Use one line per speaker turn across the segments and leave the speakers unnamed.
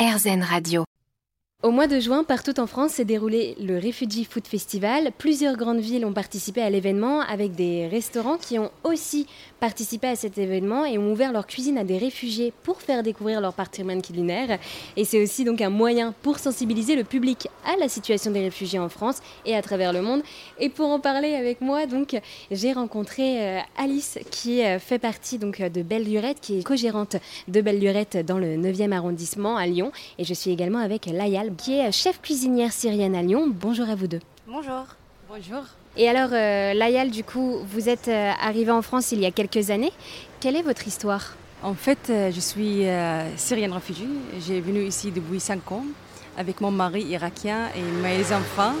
RZN Radio. Au mois de juin, partout en France s'est déroulé le Refugee Food Festival. Plusieurs grandes villes ont participé à l'événement avec des restaurants qui ont aussi participé à cet événement et ont ouvert leur cuisine à des réfugiés pour faire découvrir leur patrimoine culinaire. Et c'est aussi donc un moyen pour sensibiliser le public à la situation des réfugiés en France et à travers le monde. Et pour en parler avec moi, donc, j'ai rencontré euh, Alice qui euh, fait partie donc de Belle Lurette, qui est co-gérante de Belle Lurette dans le 9e arrondissement à Lyon. Et je suis également avec Layal qui est chef cuisinière syrienne à Lyon. Bonjour à vous deux.
Bonjour.
Bonjour.
Et alors, euh, Layal, du coup, vous êtes euh, arrivée en France il y a quelques années. Quelle est votre histoire?
En fait, euh, je suis syrienne réfugiée. J'ai venu ici depuis 5 ans avec mon mari irakien et mes enfants.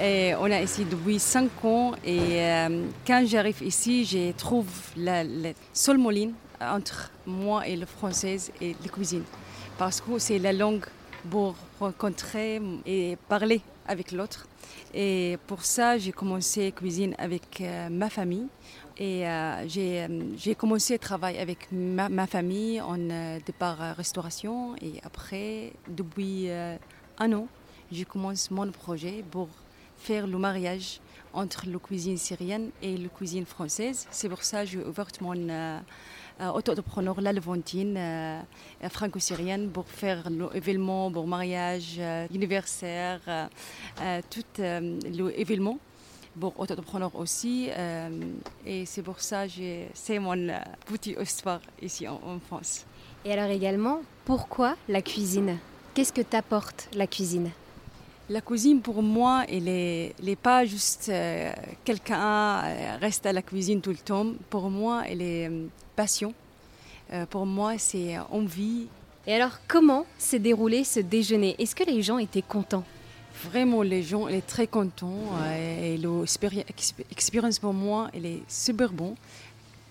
Et on est ici depuis 5 ans et quand j'arrive ici, je trouve la, la seule moline entre moi et le français et la cuisine. Parce que c'est la langue pour rencontrer et parler avec l'autre. Et pour ça, j'ai commencé à cuisiner avec euh, ma famille. Et euh, euh, j'ai commencé à travailler avec ma, famille en départ restauration. Et après, depuis un an, j'ai commencé mon projet pour faire le mariage entre la cuisine syrienne et la cuisine française. C'est pour ça que j'ai ouvert mon auto-entrepreneur La Levantine, euh, franco-syrienne, pour faire l'événement, pour mariage, euh, anniversaire, tout l'événement pour auto-entrepreneur aussi. et c'est pour ça que c'est mon petit histoire ici en, France.
Et alors également, pourquoi la cuisine? Qu'est-ce que t'apporte la cuisine?
La cuisine pour moi, elle n'est pas juste quelqu'un reste à la cuisine tout le temps. Pour moi, elle est passion. Euh, pour moi, c'est envie.
Et alors, comment s'est déroulé ce déjeuner? Est-ce que les gens étaient contents?
Vraiment, les gens étaient très contents. Euh, et l'expérience pour moi, elle est super bon.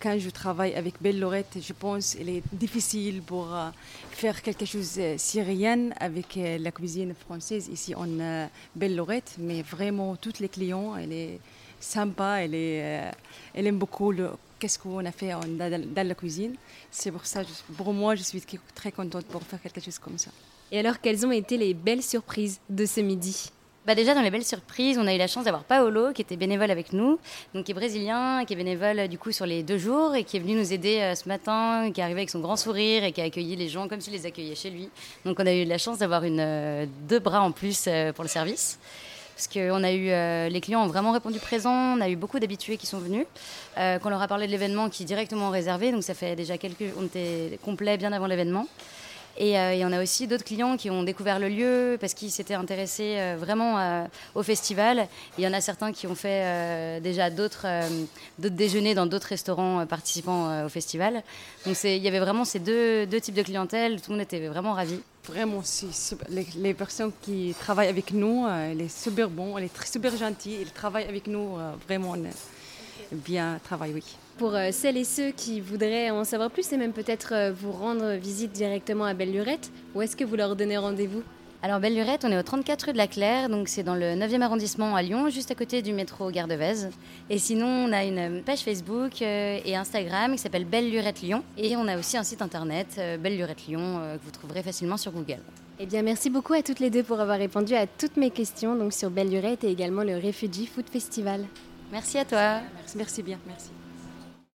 Quand je travaille avec Belle Lorette, je pense qu'elle est difficile pour euh, faire quelque chose de syrien avec la cuisine française ici en Belle Lorette. Mais vraiment, tous les clients, elle est sympa, elle, aime beaucoup le qu'est-ce qu'on a fait dans, la cuisine. C'est pour ça, pour moi, je suis très contente pour faire quelque chose comme ça.
Et alors, quelles ont été les belles surprises de ce midi?
Bah déjà dans les belles surprises, on a eu la chance d'avoir Paolo qui était bénévole avec nous, donc qui est brésilien, qui est bénévole du coup sur les deux jours et qui est venu nous aider euh, ce matin, qui est arrivé avec son grand sourire et qui a accueilli les gens comme s'il les accueillait chez lui. Donc on a eu la chance d'avoir euh, deux bras en plus euh, pour le service parce qu'on a eu euh, les clients ont vraiment répondu présent. On a eu beaucoup d'habitués qui sont venus. Euh, qu'on leur a parlé de l'événement qui est directement réservé, donc ça fait déjà quelques, on était complet bien avant l'événement. Et, euh, et, on a aussi d'autres clients qui ont découvert le lieu parce qu'ils s'étaient intéressés vraiment au festival. Il y en a certains qui ont fait déjà d'autres déjeuners dans d'autres restaurants participant au festival. Donc il y avait vraiment ces deux, deux types de clientèle. Tout le monde était vraiment ravi.
Vraiment, les, personnes qui travaillent avec nous, euh, elles sont super bons, elles sont super gentilles, elles travaillent avec nous euh, vraiment bien travaillent, oui.
Pour euh, celles et ceux qui voudraient en savoir plus et même peut-être vous rendre visite directement à Belle Lurette, où est-ce que vous leur donnez rendez-vous?
Alors Belle Lurette, on est au 34 rue de la Claire, donc c'est dans le 9e arrondissement à Lyon, juste à côté du métro Gare de Vèze. Et sinon, on a une page Facebook euh, et Instagram qui s'appelle Belle Lurette Lyon. Et on a aussi un site internet, euh, Belle Lurette Lyon, euh, que vous trouverez facilement sur Google.
Eh bien, merci beaucoup à toutes les deux pour avoir répondu à toutes mes questions donc sur Belle Lurette et également le Refugee Food Festival.
Merci à toi.
Merci, bien, merci.